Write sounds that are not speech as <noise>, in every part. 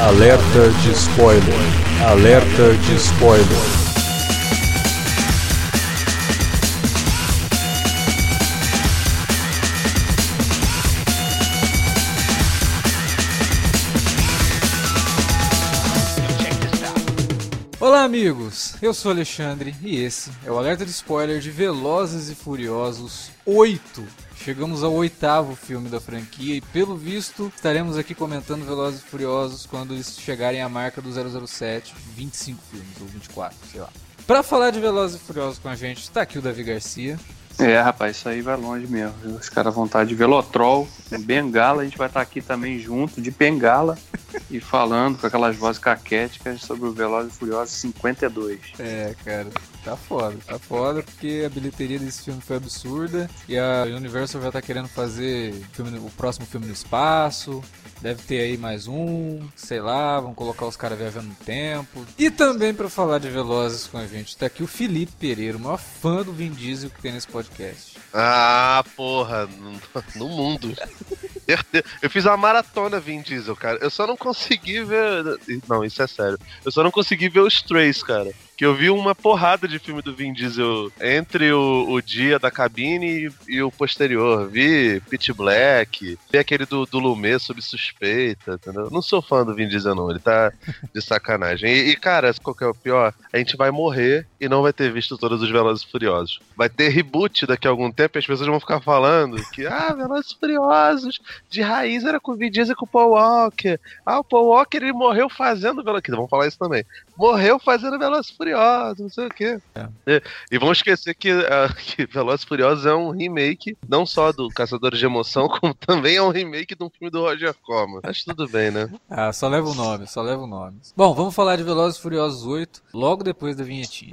Alerta de spoiler. Alerta de spoiler. Olá, amigos! Eu sou Alexandre e esse é o alerta de spoiler de Velozes e Furiosos 8. Chegamos ao oitavo filme da franquia e, pelo visto, estaremos aqui comentando Velozes e Furiosos quando eles chegarem à marca do 007, 25 filmes ou 24, sei lá. Para falar de Velozes e Furiosos com a gente, está aqui o Davi Garcia. É, rapaz, isso aí vai longe mesmo. viu? Os caras vão estar de Velotrol, Bengala, a gente vai estar aqui também junto, de Bengala, e falando com aquelas vozes caquéticas sobre o Velozes e Furiosos 52. É, cara, tá foda, tá foda porque a bilheteria desse filme foi absurda e a Universal já tá querendo fazer filme o próximo filme no espaço. Deve ter aí mais um, sei lá, vão colocar os caras viajando no tempo. E também pra falar de Velozes com a gente, tá aqui o Felipe Pereira, o maior fã do Vin Diesel que tem nesse podcast. Ah, porra, no, mundo. Eu fiz uma maratona Vin Diesel, cara. Eu só não consegui ver. Não, isso é sério. Eu só não consegui ver os três, cara. Que eu vi uma porrada de filme do Vin Diesel entre o, o dia da cabine e, e o posterior. Vi Pitch Black, vi aquele do, do Lumet sob suspeita, entendeu? Não sou fã do Vin Diesel, não. Ele tá de sacanagem. E, e, cara, qual que é o pior? A gente vai morrer e não vai ter visto todos os Velozes Furiosos. Vai ter reboot daqui a algum tempo e as pessoas vão ficar falando que, ah, Velozes Furiosos, de raiz era com o Vin Diesel e com o Paul Walker. Ah, o Paul Walker, ele morreu fazendo Velozes... Vamos falar isso também. Morreu fazendo Velozes Furiosos, não sei o quê. E, e vão esquecer que, ah, que Velozes e Furiosos é um remake, não só do Caçadores de Emoção, <laughs> como também é um remake de um filme do Roger Corman. Acho tudo bem, né? Ah, só leva o nome, só leva o nome. Bom, vamos falar de Velozes e Furiosos 8 logo depois da vinhetinha.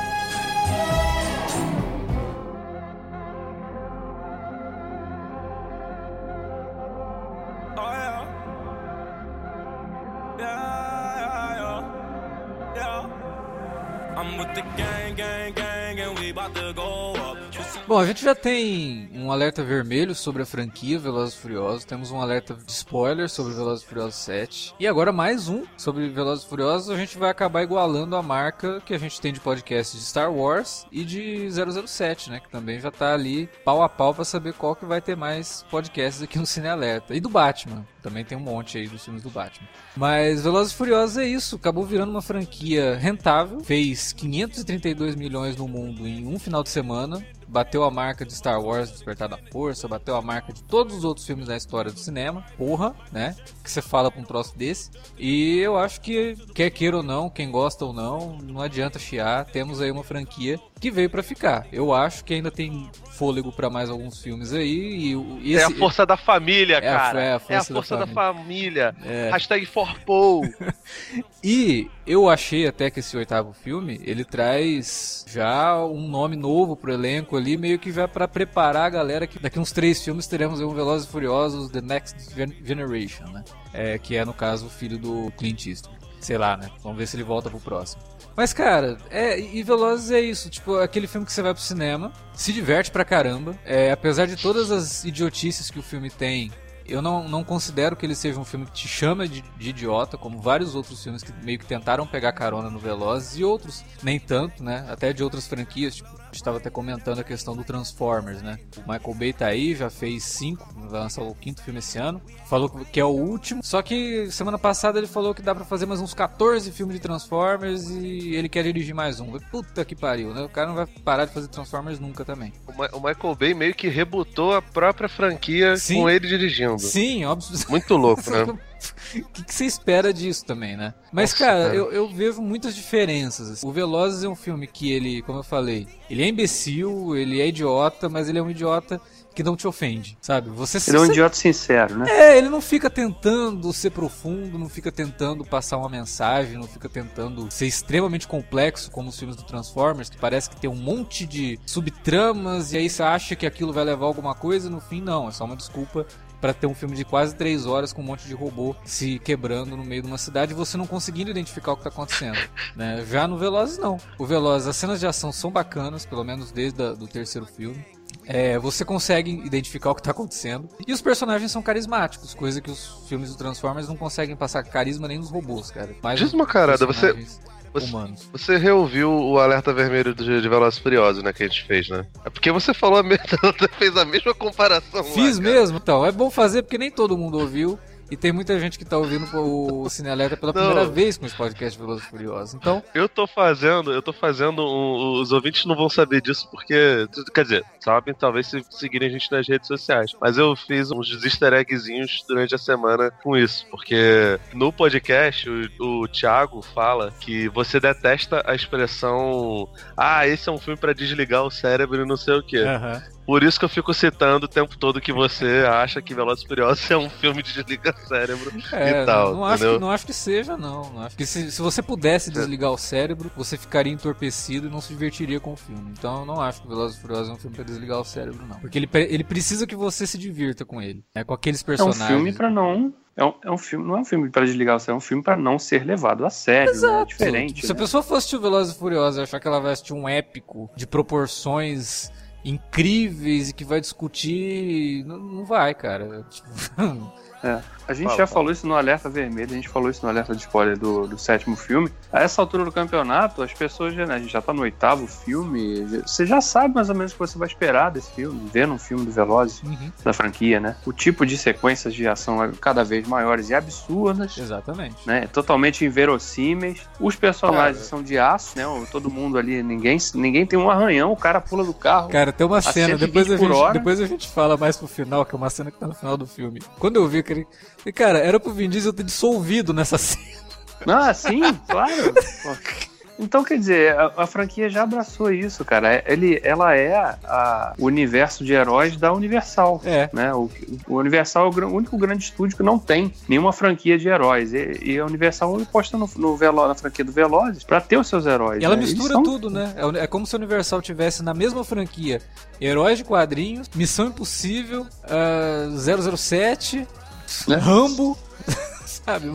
Bom, a gente já tem um alerta vermelho sobre a franquia Velozes e Furiosos, temos um alerta de spoiler sobre Velozes e Furiosos 7 e agora mais um sobre Velozes e Furiosos. A gente vai acabar igualando a marca que a gente tem de podcast de Star Wars e de 007, né, que também já tá ali pau a pau para saber qual que vai ter mais podcasts aqui no Cine Alerta. E do Batman, também tem um monte aí dos filmes do Batman. Mas Velozes e Furiosos é isso, acabou virando uma franquia rentável, fez 532 milhões no mundo em um final de semana, bateu a marca de Star Wars Despertar da Força, bateu a marca de todos os outros filmes da história do cinema. Porra, né? Que você fala pra um troço desse. E eu acho que, quer queira ou não, quem gosta ou não, não adianta chiar. Temos aí uma franquia que veio pra ficar. Eu acho que ainda tem fôlego pra mais alguns filmes aí. E, o- e É a esse- força da família, É a- cara. é a força da da família. família. É. Hashtag for Paul. <laughs> E eu achei até que esse oitavo filme, ele traz já um nome novo pro elenco ali, meio que já pra preparar a galera que daqui uns três filmes teremos um Velozes e Furiosos The Next Gen- Generation, né? É, que é, no caso, o filho do Clint Eastwood. Sei lá, né? Vamos ver se ele volta pro próximo. Mas, cara, é, e Velozes é isso, tipo, aquele filme que você vai pro cinema, se diverte pra caramba, é, apesar de todas as idiotices que o filme tem, eu não, não considero que ele seja um filme que te chama de, de idiota, como vários outros filmes que meio que tentaram pegar carona no Velozes e outros nem tanto, né? Até de outras franquias, tipo, a gente tava até comentando a questão do Transformers, né? O Michael Bay tá aí, já fez cinco, vai lançar o quinto filme esse ano. Falou que é o último. Só que semana passada ele falou que dá pra fazer mais uns 14 filmes de Transformers e ele quer dirigir mais um. Puta que pariu, né? O cara não vai parar de fazer Transformers nunca também. O, Ma- o Michael Bay meio que rebutou a própria franquia Sim. com ele dirigindo. Sim, óbvio. Muito louco, né? <laughs> <laughs> o que, que você espera disso também, né? Mas, Nossa, cara, cara. Eu, eu vejo muitas diferenças. assim. O Velozes é um filme que ele, como eu falei, ele é imbecil, ele é idiota, mas ele é um idiota que não te ofende, sabe? Você Ele é um idiota sincero, né? é, ele não fica tentando ser profundo, não fica tentando passar uma mensagem, não fica tentando ser extremamente complexo, como os filmes do Transformers, que parece que tem um monte de subtramas e aí você acha que aquilo vai levar alguma coisa, no fim não, é só uma desculpa pra ter um filme de quase três horas com um monte de robô se quebrando no meio de uma cidade e você não conseguindo identificar o que tá acontecendo. <laughs> né? Já no Velozes não. O Velozes, as cenas de ação são bacanas, pelo menos desde o do terceiro filme. É, você consegue identificar o que tá acontecendo. E os personagens são carismáticos, coisa que os filmes do Transformers não conseguem passar carisma nem nos robôs, cara. Mais Diz uma carada, você- você- Humanos. Você reouviu o alerta vermelho de, de Velozes Furiosos, né, que a gente fez, né? É porque você falou a mesma, <laughs> fez a mesma comparação lá, Fiz cara. mesmo? Então, é bom fazer porque nem todo mundo ouviu. E tem muita gente que tá ouvindo o Cinealerta pela Não. primeira vez com esse podcast Velozes e Furiosos. Então, Eu tô fazendo, eu tô fazendo, um- os ouvintes não vão saber disso porque, quer dizer, sabem talvez se seguirem a gente nas redes sociais. Mas eu fiz uns easter eggzinhos durante a semana com isso, porque no podcast o, o Thiago fala que você detesta a expressão ah, esse é um filme pra desligar o cérebro e não sei o quê. aham. Por isso que eu fico citando o tempo todo que você acha que Velozes e Furiosos é um filme de desligar o <laughs> cérebro É, e tal, não, acho que, não acho que seja, não. não acho que se, se você pudesse desligar o cérebro, você ficaria entorpecido e não se divertiria com o filme. Então eu não acho que Velozes e Furiosos é um filme pra desligar o cérebro, não. Porque ele, ele precisa que você se divirta com ele. É, com aqueles É um personagens. filme pra não. É um, é um filme, não é um filme pra desligar o cérebro, é um filme pra não ser levado a sério. Né? É diferente. Se a né? pessoa for assistir o Velozes e Furiosos e achar que ela vai assistir um épico de proporções incríveis e que vai discutir. Não, não vai, cara. Tipo, É. <laughs> A gente Fala, já fala. falou isso no Alerta Vermelho, a gente falou isso no Alerta de Spoiler do, do sétimo filme. A essa altura do campeonato, as pessoas já, né, a gente já tá no oitavo filme, você já sabe mais ou menos o que você vai esperar desse filme, vendo um filme do Velozes, uhum, da franquia, né? O tipo de sequências de ação é cada vez maiores e absurdas. exatamente. Né, totalmente inverossímeis. Os personagens Cara. são de aço, né? Todo mundo ali, ninguém, ninguém tem um arranhão, o cara pula do carro. Cara, tem uma cena, 120 depois a, gente, depois a gente fala mais pro final, que é uma cena que tá no final do filme. Quando eu vi aquele. E, Cara, era pro Vin Diesel ter dissolvido nessa cena. Ah, sim, claro. <laughs> Então, quer dizer, a, a franquia já abraçou isso, cara. É- Ele, ela é o universo de heróis da Universal. É. Né? O, o Universal é o, gran- o único grande estúdio que não tem nenhuma franquia de heróis. E, e a Universal aposta no, no Velo- na franquia do Velozes pra ter os seus heróis. E ela né? Mistura são- tudo, né? É É como se a Universal tivesse na mesma franquia Heróis de Quadrinhos, Missão Impossível, ah, 007, Né? Rambo. <laughs> Sabe?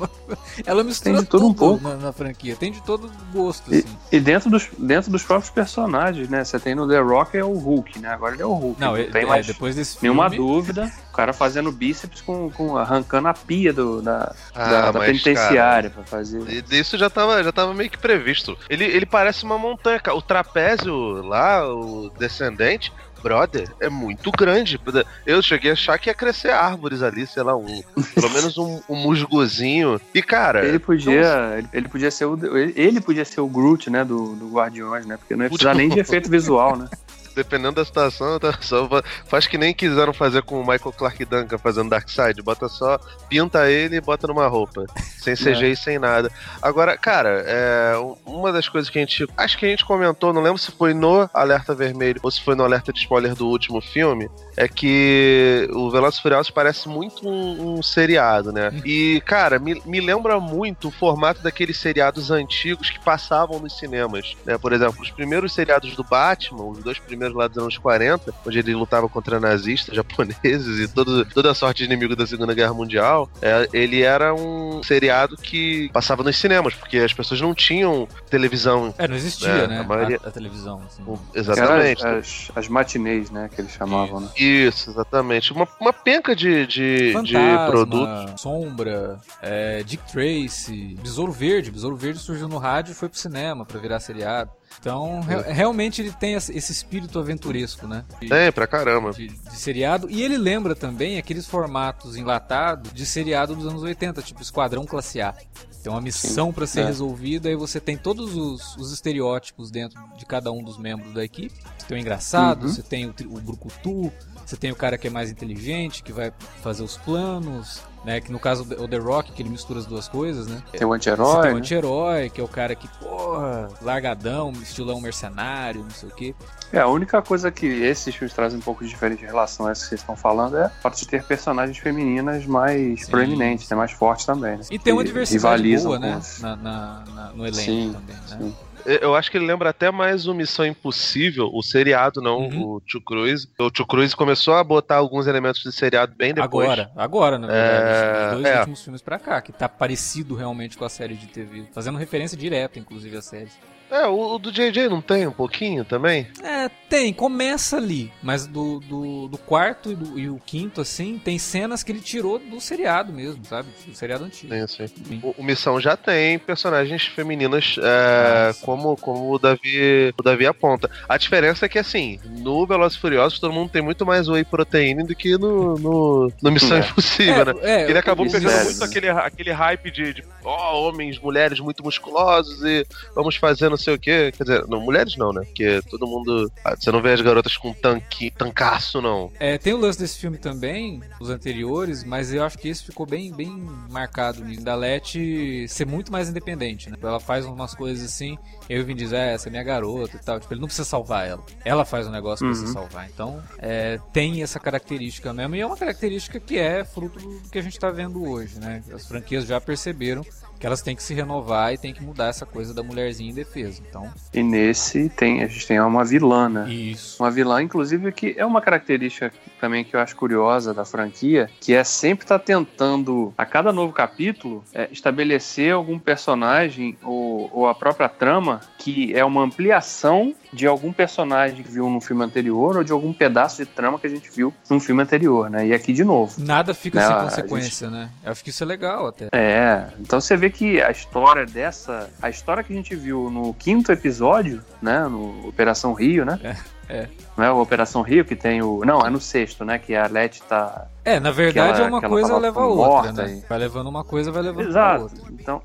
Ela mistura Tem de tudo um pouco. na, na franquia. Tem de todo gosto, E, assim. e dentro, dos, dentro dos próprios personagens, né? Você tem no The Rock é o Hulk, né? Agora ele é o Hulk. Não, não tem é, mais depois desse filme. nenhuma dúvida. O cara fazendo bíceps com, com arrancando a pia do, da, Ah, da, da mas, penitenciária pra fazer. E Isso já tava, já tava meio que previsto. Ele, ele parece uma montanha. O trapézio lá, o descendente, brother, é muito grande. Eu cheguei a achar que ia crescer árvores ali, sei lá, um, pelo menos um, um musgozinho. E, cara. Ele podia, ele, ele podia ser o, ele, ele podia ser o Groot, né, do, do Guardiões, né? Porque não ia precisar nem de efeito visual, né? <laughs> dependendo da situação, tá <laughs> só fa- faz que nem quiseram fazer com o Michael Clark Duncan fazendo Darkseid. Bota só, pinta ele e bota numa roupa. Sem CG e sem nada. Agora, cara, é, um- uma das coisas que a gente. Acho que a gente comentou, não lembro se foi no Alerta Vermelho ou se foi no Alerta de Spoiler do último filme. É que o Velozes Furiosos parece muito um, um seriado, né? E, cara, me, me lembra muito o formato daqueles seriados antigos que passavam nos cinemas. Né? Por exemplo, os primeiros seriados do Batman, os dois primeiros lá dos anos 40, onde ele lutava contra nazistas, <laughs> japoneses e todo, toda sorte de inimigo da Segunda Guerra Mundial, é, ele era um seriado que passava nos cinemas, porque as pessoas não tinham televisão. É, não existia, É, né? a maioria- A, a televisão. assim. Exatamente. Era as, as matinês, né, que eles chamavam, né? Isso, exatamente. Uma, uma penca de, de, de Fantasma, produtos. Sombra, é, Dick Tracy, Besouro Verde. Besouro Verde surgiu no rádio e foi pro cinema pra virar seriado. Então, re- realmente ele tem esse espírito aventuresco, né? De, Tem, pra caramba. de- de seriado. E ele lembra também aqueles formatos enlatados de seriado dos anos 80, tipo Esquadrão Classe A. Tem uma missão pra ser É. resolvida e você tem todos os, os estereótipos dentro de cada um dos membros da equipe. Você tem o engraçado, Uhum. você tem o, o brucutu, você tem o cara que é mais inteligente, que vai fazer os planos. né? Que no caso o The Rock, que ele mistura as duas coisas, né? Tem o anti-herói. tem o né? anti-herói, que é o cara que, porra, largadão, estilão mercenário, não sei o quê. É, a única coisa que esses filmes trazem um pouco de diferente em relação a essa que vocês estão falando é o fato de ter personagens femininas mais Sim. proeminentes, né, mais fortes também. Né? E tem uma diversidade boa, né? Na, na- na- no elenco Sim, também, né? sim. Eu acho que ele lembra até mais o Missão Impossível, o seriado, não Uhum. o Tio Cruise. O Tio Cruise começou a botar alguns elementos de seriado bem depois. Agora, agora, na verdade, É, os dois é. últimos filmes pra cá, que tá parecido realmente com a série de TV, fazendo referência direta, inclusive, à série. É, o, o do JJ não tem um pouquinho também? É, tem, começa ali, mas do, do, do quarto e, do- e o quinto, assim, tem cenas que ele tirou do seriado mesmo, sabe? Do seriado antigo. Tem, assim. Sim. O, o Missão já tem personagens femininas é, como, como o Davi o Davi aponta. A diferença é que, assim, no Velozes e Furiosos todo mundo tem muito mais whey proteína do que no, no, no Missão É. Impossível, né? é, Ele acabou pegando é. muito aquele, aquele hype de, de ó, homens, mulheres muito musculosos e vamos fazer não sei o quê. Quer dizer, não, mulheres não, né? Porque todo mundo. ah, Você não vê as garotas com tanque, tancaço, não. É, tem o lance desse filme também, os anteriores, mas eu acho que esse ficou bem, bem marcado nisso. Da Leti ser muito mais independente, né? Ela faz umas coisas assim, e aí o Vin diz, é, essa é minha garota e tal. Tipo, ele não precisa salvar ela. Ela faz um negócio pra Uhum. se salvar. Então, é, tem essa característica mesmo, e é uma característica que é fruto do que a gente tá vendo hoje, né? As franquias já perceberam que elas têm que se renovar e tem que mudar essa coisa da mulherzinha em defesa. Então, E nesse tem, a gente tem uma vilã, né? isso. Uma vilã, inclusive, que é uma característica também que eu acho curiosa da franquia, que é sempre estar tentando, a cada novo capítulo, é, estabelecer algum personagem ou, ou a própria trama que é uma ampliação de algum personagem que viu no filme anterior ou de algum pedaço de trama que a gente viu num filme anterior, né? E aqui de novo. Nada fica Não, sem a consequência, né? Eu acho que isso é legal até. É, então você vê que a história dessa. A história que a gente viu no quinto episódio, né? No Operação Rio, né? É, é. Não é o Operação Rio que tem o. Não, é no sexto, né? Que a Leti tá. É, na verdade ela- é uma coisa leva a outra, né? e- Vai levando uma coisa, vai levando Exato. outra. Então.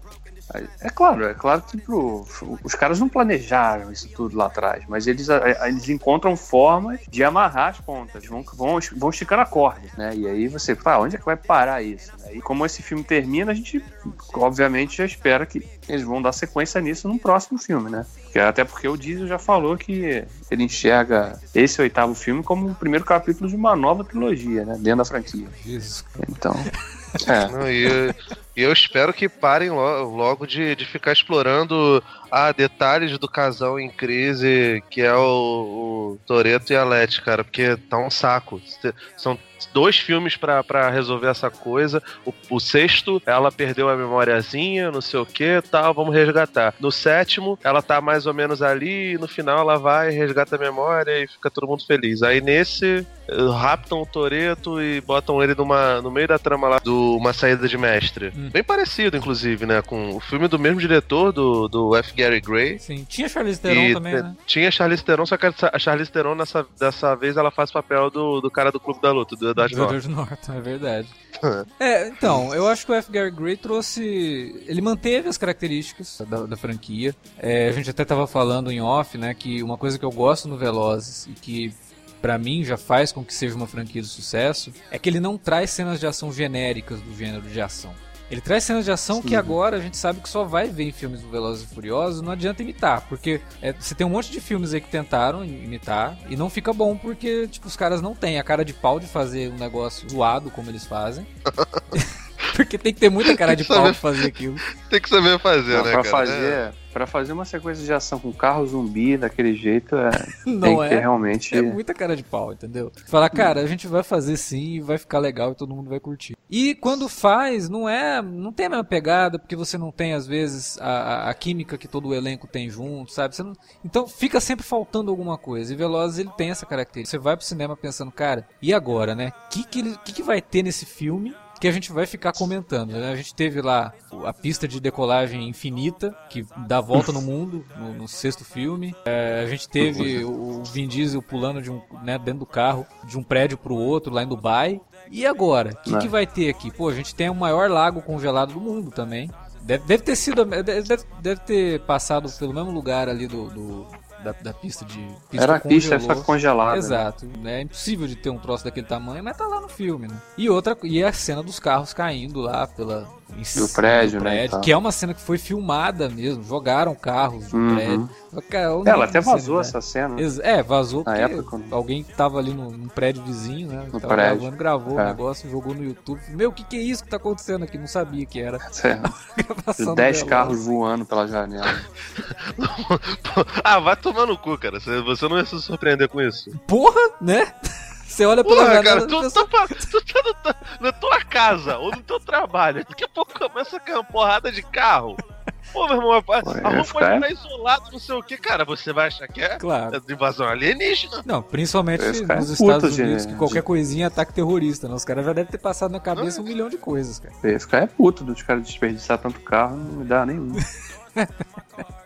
É claro, é claro que pro, os caras não planejaram isso tudo lá atrás, mas eles, eles encontram formas de amarrar as pontas, vão, vão, vão esticando a corda, né? E aí você fala, onde é que vai parar isso? E como esse filme termina, a gente obviamente já espera que eles vão dar sequência nisso num próximo filme, né? Até porque o Diesel já falou que ele enxerga esse oitavo filme como o primeiro capítulo de uma nova trilogia, né? Dentro da franquia. Jesus. Então. <laughs> É. Não, e, eu- e eu espero que parem lo- logo de, de ficar explorando ah, detalhes do casal em crise, que é o, o Toreto e a Leti, cara, porque tá um saco. São dois filmes pra resolver essa coisa. O, o sexto, ela perdeu a memóriazinha, não sei o que, tal, vamos resgatar. No sétimo, ela tá mais ou menos ali, e no final ela vai, resgata a memória e fica todo mundo feliz. Aí nesse, raptam o Toreto e botam ele numa, no meio da trama lá do Uma Saída de Mestre. Hum. Bem parecido, inclusive, né? Com o filme do mesmo diretor, do, do F. Gary Gray. Sim. Tinha Charlize Theron também, né? Tinha Charlize Theron, só que a Charlize Theron nessa, dessa vez ela faz papel do, do cara do Clube da Luta, do Edward Do Norton. Edward Norton, é verdade. <laughs> é, então, eu acho que o F. Gary Gray trouxe. Ele manteve as características da, da franquia. É, a gente até tava falando em off, né, que uma coisa que eu gosto no Velozes e que pra mim já faz com que seja uma franquia de sucesso é que ele não traz cenas de ação genéricas do gênero de ação. Ele traz cenas de ação que agora a gente sabe que só vai ver em filmes do Velozes e Furiosos, não adianta imitar, porque é, você tem um monte de filmes aí que tentaram imitar e não fica bom porque tipo os caras não têm a cara de pau de fazer um negócio zoado como eles fazem. <laughs> <laughs> porque tem que ter muita cara de que pau saber- pra fazer aquilo. Tem que saber fazer, Não, né, pra cara? fazer, pra fazer uma sequência de ação com carro zumbi daquele jeito, é, <laughs> tem Não é? realmente. É muita cara de pau, entendeu? Falar, cara, a gente vai fazer sim e vai ficar legal e todo mundo vai curtir. E quando faz, não é. Não tem a mesma pegada, porque você não tem, às vezes, a, a- química que todo o elenco tem junto, sabe? Não- então fica sempre faltando alguma coisa. E Velozes ele tem essa característica. Você vai pro cinema pensando, cara, e agora, né? O que, que, ele- que, que vai ter nesse filme? Que a gente vai ficar comentando. Né? A gente teve lá a pista de decolagem infinita, que dá a volta no mundo, no, no sexto filme. É, a gente teve o Vin Diesel pulando de um, né, dentro do carro de um prédio pro outro lá em Dubai. E agora? O que, É. que vai ter aqui? Pô, a gente tem o maior lago congelado do mundo também. Deve, deve ter sido. Deve, deve- deve ter passado pelo mesmo lugar ali do. do da, da pista de. Pista Era a pista, que congelada. né? Exato. É impossível de ter um troço daquele tamanho, mas tá lá no filme, né? E outra, e a cena dos carros caindo lá pela. Em cima prédio, do né, prédio, tal. que é uma cena que foi filmada mesmo. Jogaram carros do Uhum. prédio. Cara, Ela é até que você vazou vai? essa cena. Ex- É, vazou Na porque época, né? alguém que tava ali no, num prédio vizinho, né? No tava prédio. gravando, gravou É. o negócio, jogou no YouTube. Meu, o que, que é isso que tá acontecendo aqui? Não sabia que era do 10 Veloz. carros voando pela janela. <laughs> ah, vai tomar no cu, cara. Você você não ia se surpreender com isso. Porra, né? Você olha pela Porra, janela cara, tu, tu, tá- tu tá no na tua casa ou no teu trabalho. Daqui a pouco começa a cair uma porrada de carro. Pô, meu irmão, a, a Pô, rua pode ficar- estar isolada, não sei o que, cara. Você vai achar que é Claro. é de invasão alienígena. Não, principalmente Esse cara nos é Estados de- Unidos, que qualquer coisinha é ataque terrorista, né? Os caras já devem ter passado na cabeça um milhão de coisas, cara. Ia ficar é puto dos caras desperdiçar tanto carro, não me dá nenhum. <laughs>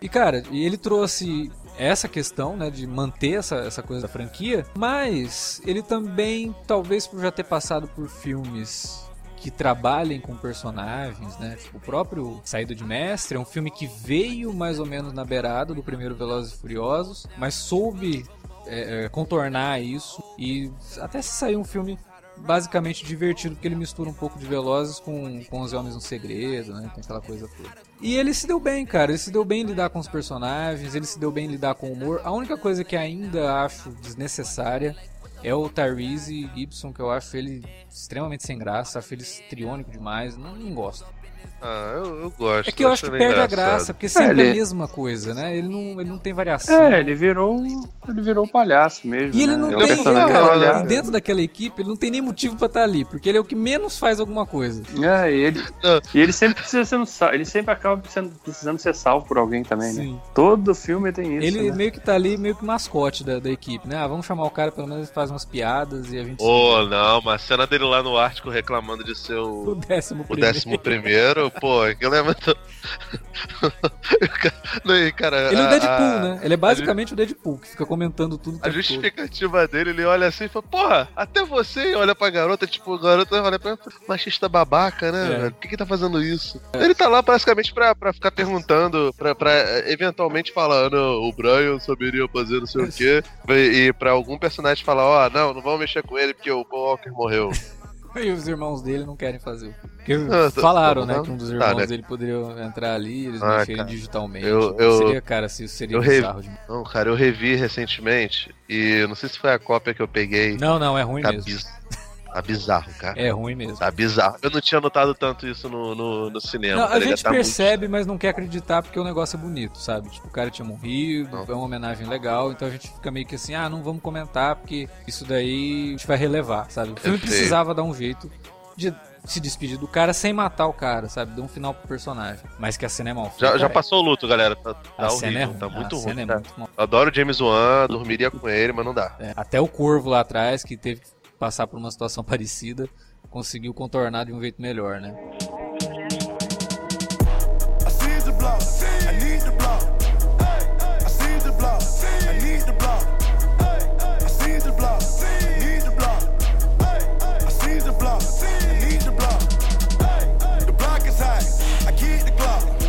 E, cara, e ele trouxe essa questão, né, de manter essa, essa coisa da franquia, mas ele também, talvez por já ter passado por filmes que trabalhem com personagens, né? Tipo, o próprio Saída de Mestre é um filme que veio mais ou menos na beirada do primeiro Velozes e Furiosos, mas soube é, é, contornar isso e até se sair um filme basicamente divertido, porque ele mistura um pouco de Velozes com, com Os Homens no Segredo, né? Tem aquela coisa toda. E ele se deu bem, cara. Ele se deu bem em lidar com os personagens, ele se deu bem em lidar com o humor. A única coisa que ainda acho desnecessária é o Tyrese Gibson, que eu acho ele extremamente sem graça, acho ele estriônico demais, não, não gosto. Ah, eu, eu gosto. É que eu acho que perde a engraçado. graça, porque sempre é ele- a mesma coisa, né? Ele não, ele não tem variação. É, ele virou. Ele virou palhaço mesmo. E ele né? não É tem, cara, e dentro daquela equipe, ele não tem nem motivo pra estar ali, porque ele é o que menos faz alguma coisa. É, e ele, e ele sempre precisa sendo sal- ele sempre acaba sendo- precisando ser salvo por alguém também, né? Sim. Todo filme tem isso. Ele né? meio que tá ali, meio que mascote da, da equipe, né? Ah, vamos chamar o cara, pelo menos ele faz umas piadas e a gente. Ô, não, mas a cena dele lá no Ártico reclamando de ser O o, décimo o primeiro. décimo primeiro, pô, é muito. <laughs> Não, cara, Ele é o a- Deadpool, a- né? Ele é basicamente o Deadpool, que fica comentando tudo A tempo todo. justificativa dele, ele olha assim e fala, porra, até você, olha pra garota, tipo, a garota olha pra machista babaca, né, É. Por que que tá fazendo isso? Ele tá lá basicamente pra, pra ficar perguntando, pra, pra eventualmente falar, não, o Brian saberia fazer não sei o quê, <laughs> e, e pra algum personagem falar, ó, não, não vamos mexer com ele porque o Paul Walker morreu. <laughs> E os irmãos dele não querem fazer. Porque Ah, tá- falaram, tá né, bom. que um dos Tá, irmãos né? dele poderia entrar ali e eles Ah, mexerem cara. digitalmente. Eu- eu- seria, cara, se isso seria eu revi- bizarro demais. Não, cara, eu revi recentemente, e não sei se foi a cópia que eu peguei, Não, não, é ruim mesmo. Tá bizarro, cara. É ruim mesmo. Tá bizarro. Eu não tinha notado tanto isso no, no, no cinema. Não, tá a gente Tá muito- percebe, mas não quer acreditar porque o negócio é bonito, sabe? Tipo, o cara tinha morrido, Não. é uma homenagem legal, então a gente fica meio que assim, ah, não vamos comentar porque isso daí a gente vai relevar, sabe? O filme precisava dar um jeito de se despedir do cara sem matar o cara, sabe? Dar um final pro personagem. Mas que a cena é mal. Já, já é. passou o luto, galera. Tá, tá A horrível, cena é ruim. tá muito a ruim. cena é muito mal. Adoro James Wan, dormiria com ele, mas não dá. É, até o Corvo lá atrás, que teve que passar por uma situação <laughs> parecida, conseguiu contornar de um jeito melhor, né?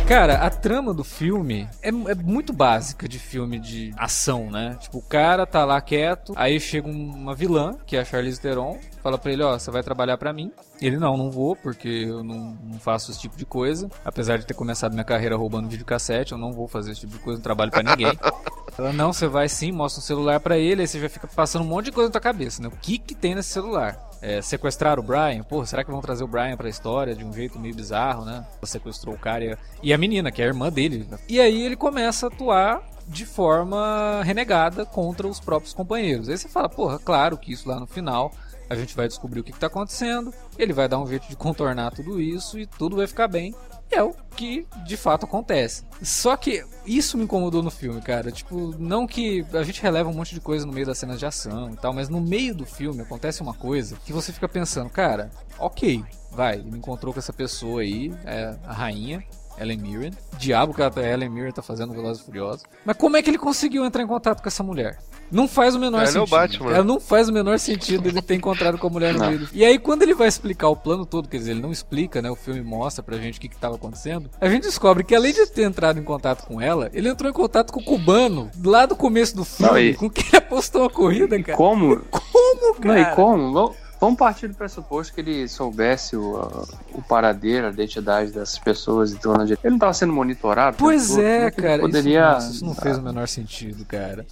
Cara, a trama do filme é, é muito básica de filme de ação, né? Tipo, o cara tá lá quieto, aí chega um- uma vilã, que é a Charlize Theron, fala pra ele, ó, você vai trabalhar pra mim. Ele, não, não vou, porque eu não, não faço esse tipo de coisa. Apesar de ter começado minha carreira roubando videocassete, eu não vou fazer esse tipo de coisa, não trabalho pra ninguém. <laughs> Ela, não, você vai sim, mostra um celular pra ele, aí você já fica passando um monte de coisa na tua cabeça, né? O que que tem nesse celular? É, sequestrar o Brian? Pô, será que vão trazer o Brian pra história de um jeito meio bizarro, né? Sequestrou o cara e a, menina, que é a irmã dele. E aí ele começa a atuar de forma renegada contra os próprios companheiros. Aí você fala, porra, claro que isso lá no final a gente vai descobrir o que, que tá acontecendo, ele vai dar um jeito de contornar tudo isso e tudo vai ficar bem. É o que de fato acontece. Só que isso me incomodou no filme, cara. Tipo, não que a gente releva um monte de coisa no meio das cenas de ação e tal, mas no meio do filme acontece uma coisa que você fica pensando, cara, ok, vai, me encontrou com essa pessoa aí, é, a rainha. Ellen Mirren. Diabo que a Ellen Mirren tá fazendo Velozes e Furiosos. Mas como é que ele conseguiu entrar em contato com essa mulher? Não faz o menor Ela é o sentido. Batman. Ela não faz o menor sentido ele ter encontrado com a mulher no Não. meio. E aí, quando ele vai explicar o plano todo, quer dizer, ele não explica, né? O filme mostra pra gente o que, que tava acontecendo. A gente descobre que além de ter entrado em contato com ela, ele entrou em contato com o cubano lá do começo do filme, Não, e- com quem apostou a corrida, cara. Como? <laughs> Como, Não, cara? e como? Vamos- Vamos partir do pressuposto que ele soubesse o, o paradeiro, a identidade dessas pessoas e tudo. Ele não estava sendo monitorado? Pois todo? é, ele cara. Poderia... Isso, nossa, isso não fez o menor sentido, cara.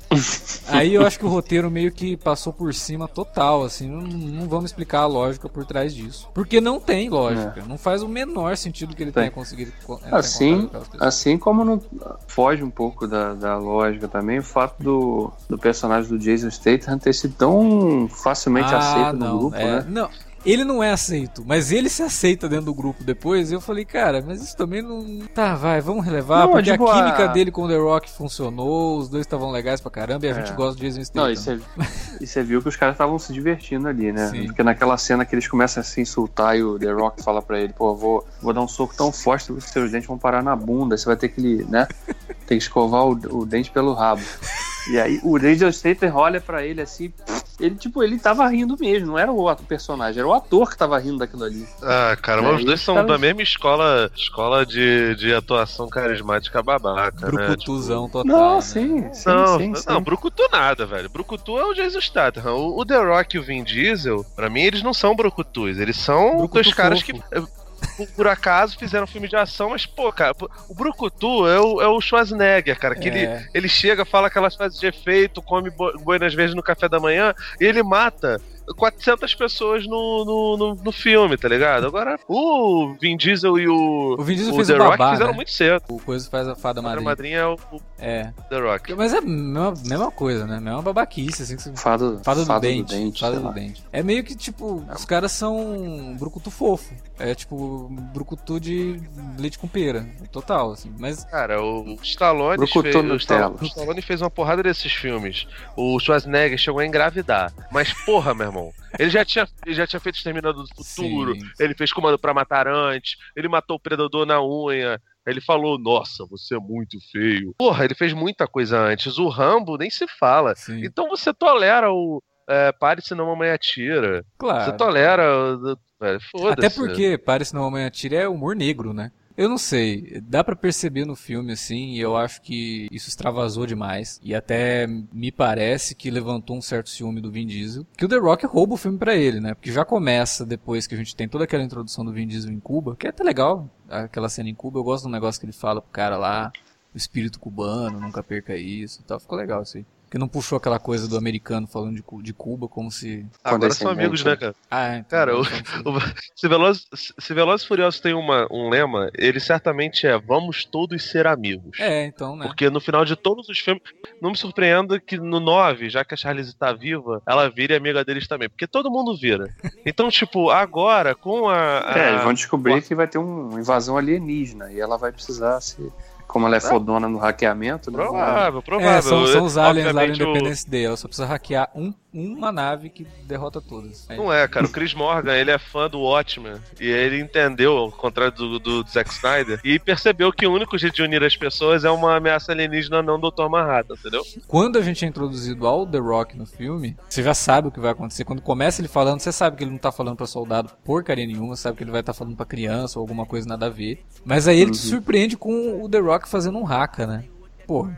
Aí eu acho que o roteiro meio que passou por cima total, assim. Não, não vamos explicar a lógica por trás disso. Porque não tem lógica. Não faz o menor sentido que ele É. Tem. tenha conseguido em Assim, assim como não foge um pouco da, da lógica também o fato do, do personagem do Jason Statham ter sido tão facilmente aceito no grupo, é, né? Não, ele não é aceito, mas ele se aceita dentro do grupo depois. Eu falei, cara, mas isso também não. Tá, vai, vamos relevar, Não, porque tipo, a química a- dele com o The Rock funcionou, os dois estavam legais pra caramba e a gente É. gosta do Jason Statham. Não, e você, <laughs> e você viu que os caras estavam se divertindo ali, né? Sim. Porque naquela cena que eles começam a se insultar e o The Rock fala pra ele, pô, vou, vou dar um soco tão forte que os seus dentes vão parar na bunda, você vai ter que, né? Tem que escovar o, o dente pelo rabo. E aí o Jason Statham olha pra ele assim, ele tipo, ele tava rindo mesmo, não era o ato- personagem, era o ator que tava rindo daquilo ali. Ah, cara, mas É, os dois são tava- da mesma escola, escola de, de atuação carismática babaca, né? Brucutuzão total. Não, né? sim, sim, Não, sim, sim. não, Brucutu nada, velho. Brucutu é o Jason Statham. O, o The Rock e o Vin Diesel, pra mim, eles não são Brucutus. Eles são Brucutu dois caras fofo. que, eh, por, acaso, fizeram filme de ação, mas, pô, cara, o Brucutu é o, é o Schwarzenegger, cara, que É. ele, ele chega, fala aquelas frases de efeito, come bo- boinas verdes no café da manhã, e ele mata 400 pessoas no, no, no, no filme, tá ligado? Agora, o Vin Diesel e o, O Vin Diesel o fez The o Rock babá, fizeram né? muito cedo. O coisa faz a fada A madrinha, madrinha. é o, o É. The Rock. Mas é a mesma, mesma coisa, né? Mesma babaquice, assim que você... Fado, Fada do fado dente. fada sei do lá. dente. É meio que, tipo, os caras são brucutu fofo. É tipo, brucutu de leite com pera. Total, assim. Mas Cara, o Stallone Brucutu fez, o. Stallone, o Stallone fez uma porrada desses filmes. O Schwarzenegger chegou a engravidar. Mas, porra, meu irmão, ele já tinha, ele já tinha feito Exterminador do Futuro, Sim. ele fez Comando pra Matar antes, ele matou o Predador na unha, ele falou, nossa, você é muito feio. Porra, ele fez muita coisa antes. O Rambo nem se fala. Sim. Então você tolera o é, Pare senão mamãe atira. Claro. Você tolera. Velho, foda-se. Até porque Pare Se Não Mamãe Atira é humor negro, né? Eu não sei, dá pra perceber no filme assim, e eu acho que isso extravasou demais e até me parece que levantou um certo ciúme do Vin Diesel, que o The Rock rouba o filme pra ele, né? Porque já começa depois que a gente tem toda aquela introdução do Vin Diesel em Cuba, que é até legal, aquela cena em Cuba, eu gosto do negócio que ele fala pro cara lá, o espírito cubano, nunca perca isso, e tal, ficou legal isso aí. Porque não puxou aquela coisa do americano falando de, de Cuba como se Agora são amigos, né, cara? ah, é, então, Cara, o- então, <laughs> Se Velozes, se Velozes e Furiosos tem uma, um lema, ele certamente é vamos todos ser amigos. É, então, né? Porque no final de todos os filmes, não me surpreenda que no 9, já que a Charlize tá viva, ela vire amiga deles também. Porque todo mundo vira. Então, tipo, agora, com a. a- É, eles vão descobrir que vai ter uma invasão alienígena e ela vai precisar se. Como ela é fodona no hackeamento, né? Provável, provável. É, são, são os aliens lá do Obviamente, o- Independence Day. Ela só precisa hackear um, uma nave que derrota todas. É. Não é, cara. O Chris Morgan, ele é fã do Watchmen. E ele entendeu, ao contrário do, do Zack Snyder, e percebeu que o único jeito de unir as pessoas é uma ameaça alienígena, não do Dr. Manhattan, entendeu? Quando a gente é introduzido ao The Rock no filme, você já sabe o que vai acontecer. Quando começa ele falando, você sabe que ele não tá falando pra soldado porcaria nenhuma, sabe que ele vai estar falando pra criança ou alguma coisa nada a ver. Mas aí ele te surpreende com o The Rock fazendo um haka, né? Pô,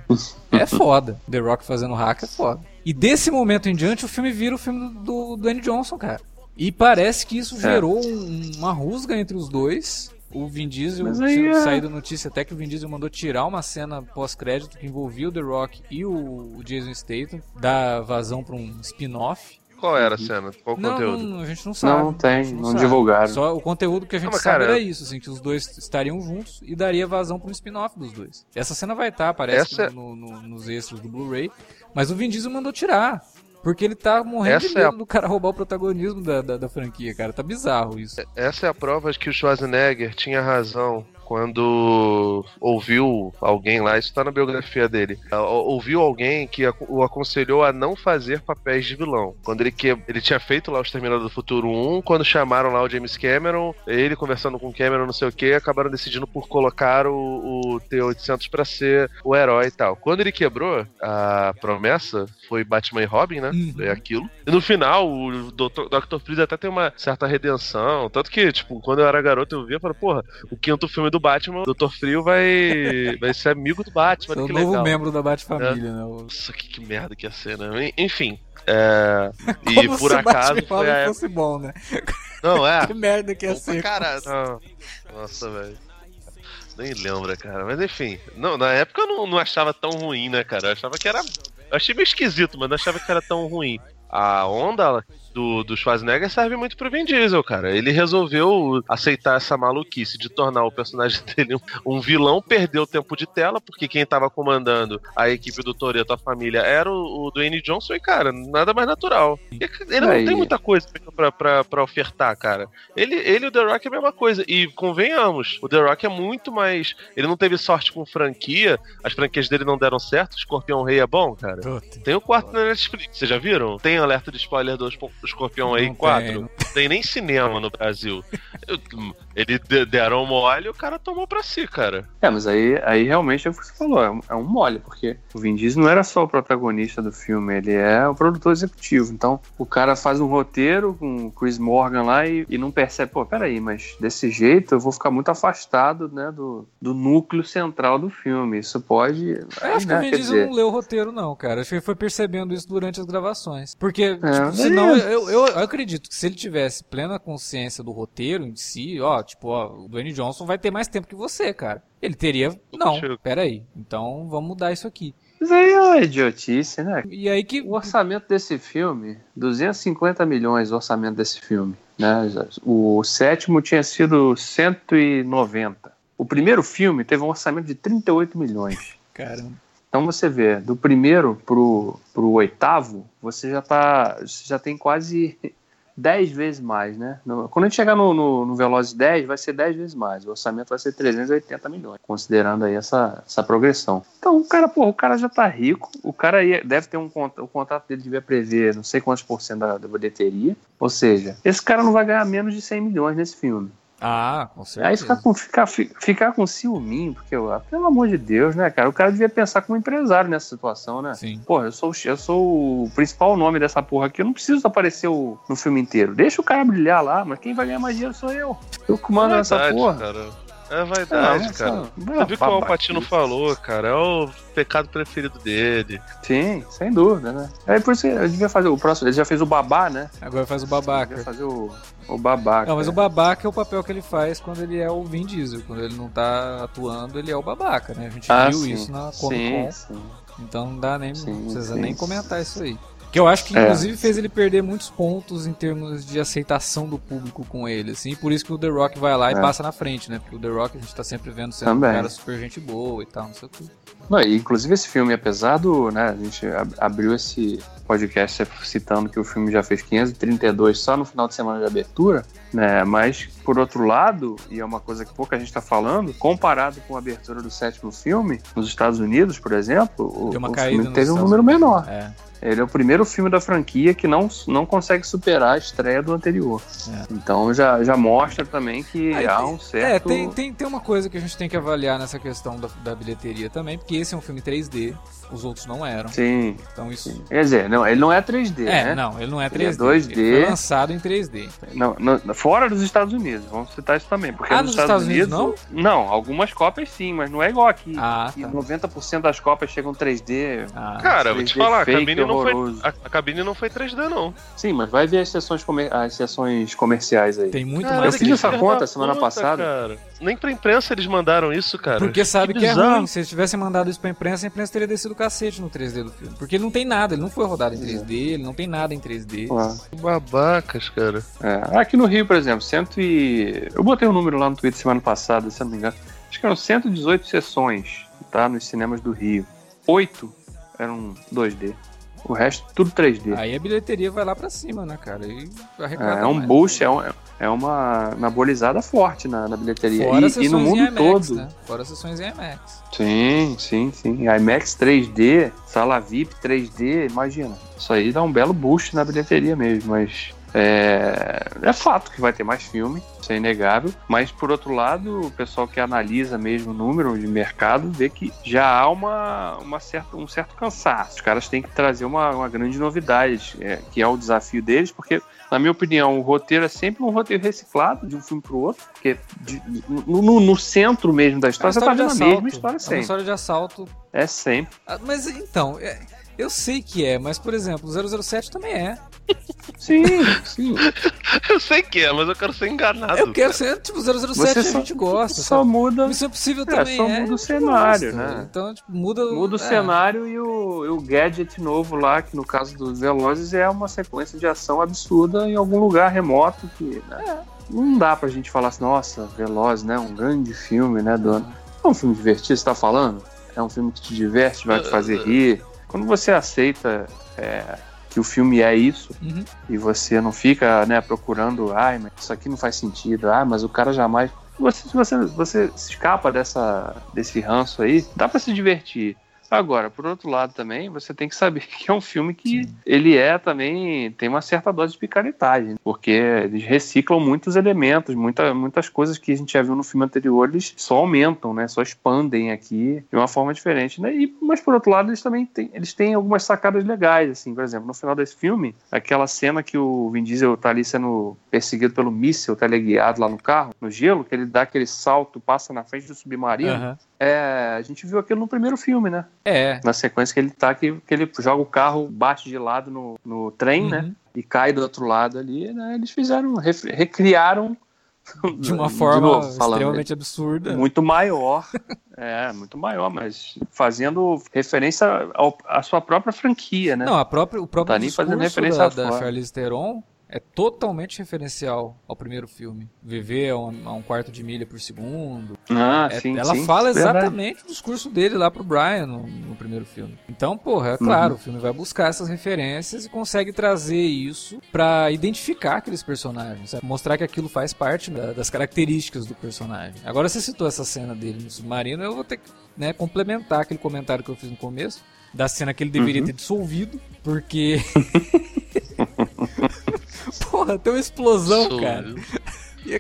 é foda. The Rock fazendo haka é foda. E desse momento em diante, o filme vira o filme do, do Dwayne Johnson, cara. E parece que isso gerou um- uma rusga entre os dois. O Vin Diesel, aí é- saído notícia até que o Vin Diesel mandou tirar uma cena pós-crédito que envolvia o The Rock e o, Jason Statham, dar vazão pra um spin-off. Qual era a cena? Qual o Não, conteúdo? não, a gente não sabe. Não tem, não sabe. divulgaram. Só o conteúdo que a gente Não, sabe cara, era isso, assim, que os dois estariam juntos e daria vazão pra um spin-off dos dois. Essa cena vai estar, parece Essa- no- no- nos extras do Blu-ray, mas o Vin Diesel mandou tirar. Porque ele tá morrendo de Essa é medo a- do cara roubar o protagonismo da, da, da franquia, cara. Tá bizarro isso. Essa é a prova de que o Schwarzenegger tinha razão quando ouviu alguém lá, isso tá na biografia dele, ouviu alguém que o aconselhou a não fazer papéis de vilão. Quando ele, que, ele tinha feito lá o Exterminador do Futuro 1, quando chamaram lá o James Cameron, ele conversando com o Cameron, não sei o que, acabaram decidindo por colocar o, o T-800 pra ser o herói e tal. Quando ele quebrou a promessa, foi Batman e Robin, né? Uhum. Foi aquilo. E no final, o Dr. Dr. Freeze até tem uma certa redenção. Tanto que, tipo, quando eu era garoto, eu via e falei, porra, o quinto filme do Batman, o Dr. Frio vai, vai ser amigo do Batman. É o que novo legal. membro da Bat-Família, né? O- Nossa, que, que merda que ia ser, né? Enfim. É... E por se acaso Batman foi a fosse bom, né? Não, é. <laughs> Que merda que ia Bom pra ser. Não. Nossa, velho. Nem lembra, cara. Mas enfim. Não, na época eu não, não achava tão ruim, né, cara? Eu achava que era. Eu achei meio esquisito, mas não achava que era tão ruim. A onda do, do Schwarzenegger serve muito pro Vin Diesel, cara. Ele resolveu aceitar essa maluquice de tornar o personagem <laughs> dele um, um vilão, perdeu tempo de tela, porque quem tava comandando a equipe do Toreto, a família, era o, o Dwayne Johnson, e, cara, nada mais natural. E Ele não Aí. tem muita coisa pra, pra, pra ofertar, cara. Ele, ele e o The Rock é a mesma coisa. E convenhamos, o The Rock é muito mais. Ele não teve sorte com franquia, as franquias dele não deram certo. Escorpião Rei é bom, cara. Tem o quarto na Netflix, vocês já viram? Tem alerta de spoiler do Espo- Escorpião Rei Não 4? tem, Não tem nem cinema no Brasil. Eu- Ele de- deram mole e o cara tomou pra si, cara. É, mas aí, aí realmente é o que você falou, é um, é um mole, porque o Vin Diesel não era só o protagonista do filme, ele é o produtor executivo. Então, o cara faz um roteiro com o Chris Morgan lá e, e não percebe, pô, peraí, mas desse jeito eu vou ficar muito afastado, né, do, do núcleo central do filme. Isso pode. Eu acho que o né, Vin Diesel dizer, não leu o roteiro, não, cara. Acho que ele foi percebendo isso durante as gravações. Porque, tipo, É, senão, é. eu, eu, eu acredito que se ele tivesse plena consciência do roteiro em si, ó, tipo, ó, o Dwayne Johnson vai ter mais tempo que você, cara. Ele teria. Não, peraí. Então vamos mudar isso aqui. Isso aí é uma idiotice, né? E aí que. O orçamento desse filme, 250 milhões o orçamento desse filme. Né? O sétimo tinha sido 190. O primeiro filme teve um orçamento de 38 milhões. <laughs> Caramba. Então você vê, do primeiro pro, pro oitavo, você já tá. Você já tem quase 10 vezes mais, né? No- quando a gente chegar no, no, no Velozes 10, vai ser 10 vezes mais. O orçamento vai ser 380 milhões, considerando aí essa, essa progressão. Então, o cara, pô, o cara já tá rico, o cara ia- deve ter um contato, o contrato dele devia prever não sei quantos por cento da, da bilheteria. Ou seja, esse cara não vai ganhar menos de 100 milhões nesse filme. Ah, com Aí certeza. ficar com, ficar, fi- ficar com ciúminho, porque, pelo amor de Deus, né, cara? O cara devia pensar como empresário nessa situação, né? Sim. Porra, eu sou, eu sou o principal nome dessa porra aqui. Eu não preciso aparecer o- no filme inteiro. Deixa o cara brilhar lá, mas quem vai ganhar mais dinheiro sou eu. Eu que mando nessa Vaidade, porra. cara. É vaidade, Não, cara. Você viu o que o. Alpatino falou, cara? É o pecado preferido dele. Sim, sem dúvida, né? É por isso que ele devia fazer o próximo. Ele já fez o babá, né? Agora faz o Ele babaca. fazer o, o babaca. Não, mas o é. babaca é o papel que ele faz quando ele é o Vin Diesel. Quando ele não tá atuando, ele é o babaca, né? A gente Ah, viu sim. isso na Comic Sim, Con. sim. Então não dá nem, Sim, não precisa sim. nem comentar isso aí. Que eu acho que É. inclusive fez ele perder muitos pontos em termos de aceitação do público com ele, assim, por isso que o The Rock vai lá e É. passa na frente, né? Porque o The Rock a gente tá sempre vendo sendo Também. um cara super gente boa e tal, não sei o que. Não, e inclusive esse filme, apesar do. Né, a gente ab- abriu esse podcast citando que o filme já fez 532 só no final de semana de abertura, né? Mas, por outro lado, e é uma coisa que pouca gente está falando, comparado com a abertura do sétimo filme, nos Estados Unidos, por exemplo, o, o filme teve um número menor. É. Ele é o primeiro filme da franquia que não, não consegue superar a estreia do anterior. É. Então já, já mostra também que Aí há tem- um certo. É, tem, tem, tem uma coisa que a gente tem que avaliar nessa questão da, da bilheteria também, porque esse é um filme 3D, os outros não eram. Sim. Então isso. Quer dizer, não, ele não é 3D, É, né? não, ele não é Ele é 3D. 2D. Ele foi lançado em 3D. Não, no- fora dos Estados Unidos, vamos citar isso também. Porque Ah, nos nos Estados Unidos não? Não, algumas cópias sim, mas não é igual aqui. Ah, Que tá. 90% das cópias chegam 3D. Ah, Cara, vou te 3D falar, a fake, cabine, não foi, a, a cabine não foi 3D, não. Sim, mas vai ver as sessões, comer- as sessões comerciais aí. tem muito Cara, mais eu fiz que- essa conta semana puta, passada. Cara. Nem pra imprensa eles mandaram isso, cara. Porque sabe que, é bizarro. ruim. Se eles tivessem mandado isso pra imprensa, a imprensa teria descido o cacete no 3D do filme. Porque ele não tem nada, ele não foi rodado em 3D, ele não tem nada em 3D. Lá. Que Babacas, cara. É, Aqui no Rio, por exemplo, cento e... eu botei um número lá no Twitter semana passada, se eu não me engano. Acho que eram 118 sessões, tá? Nos cinemas do Rio. Oito eram 2D. O resto, tudo 3D. Aí a bilheteria vai lá pra cima, né, cara? E arrecada É, é um mais. boost, é, um- é uma anabolizada forte na, na bilheteria. Fora E, e no em mundo IMAX, todo. Né? Fora sessões em IMAX. Sim, sim, sim. IMAX 3D, sala VIP 3D, imagina. Isso aí dá um belo boost na bilheteria mesmo, mas é, é fato que vai ter mais filme, isso é inegável. Mas por outro lado, o pessoal que analisa mesmo o número de mercado vê que já há uma, uma certa, um certo cansaço. Os caras têm que trazer uma, uma grande novidade, é, que é o desafio deles, porque na minha opinião, o roteiro é sempre um roteiro reciclado de um filme pro outro, porque de- no, no- no centro mesmo da história, você tá de vendo a mesma história É uma sempre. história de assalto. É sempre. Ah, Mas então, é- eu sei que é, mas por exemplo, o 007 também é. Sim, <laughs> sim. Eu sei que é, mas eu quero ser enganado. eu quero cara. ser, tipo, 007 Você a só- gente gosta. Só sabe? muda, Impossível É, também só é. muda o cenário, gosta. né? Então, tipo, muda, muda o é. cenário e o, e o gadget novo lá, que no caso dos Velozes é uma sequência de ação absurda em algum lugar remoto que né, não dá pra gente falar assim, nossa, Velozes, né? Um grande filme, né, do ano. É um filme divertido, você tá falando? É um filme que te diverte, vai te fazer rir. Quando você aceita é, que o filme é isso, Uhum. e você não fica né, procurando, ai, mas isso aqui não faz sentido, ah, mas o cara jamais. Você, se você, você se escapa dessa, desse ranço aí, dá pra se divertir. Agora, por outro lado também, você tem que saber <laughs> que é um filme que ele é também, tem uma certa dose de picaretagem, porque eles reciclam muitos elementos, muita, muitas coisas que a gente já viu no filme anterior, eles só aumentam, né, só expandem aqui de uma forma diferente, né, e, mas por outro lado eles também têm, eles têm algumas sacadas legais, assim, por exemplo, no final desse filme, aquela cena que o Vin Diesel tá ali sendo perseguido pelo míssil teleguiado lá no carro, no gelo, que ele dá aquele salto, passa na frente do submarino, Aham. é, a gente viu aquilo no primeiro filme, né? É. Na sequência que ele tá, que, que ele joga o carro, bate de lado no, no trem, né? Uhum. E cai do outro lado ali, né? Eles fizeram, recriaram <laughs> De uma forma novo, falando, extremamente absurda. muito maior. <laughs> é, muito maior, mas fazendo referência ao- à sua própria franquia, né? Não, a própria, o próprio tá nem fazendo discurso referência da, da. Charlize Theron é totalmente referencial ao primeiro filme. Viver a um, a um quarto de milha por segundo. Ah, É, sim, ela sim, fala verdade. exatamente o discurso dele lá pro Brian no, no primeiro filme. Então, porra, é Uhum. claro, o filme vai buscar essas referências e consegue trazer isso pra identificar aqueles personagens, sabe? mostrar que aquilo faz parte da- das características do personagem. Agora você citou essa cena dele no submarino, eu vou ter que né, complementar aquele comentário que eu fiz no começo da cena que ele deveria Uhum. ter dissolvido, porque <laughs> Porra, tem uma explosão, Sou- cara.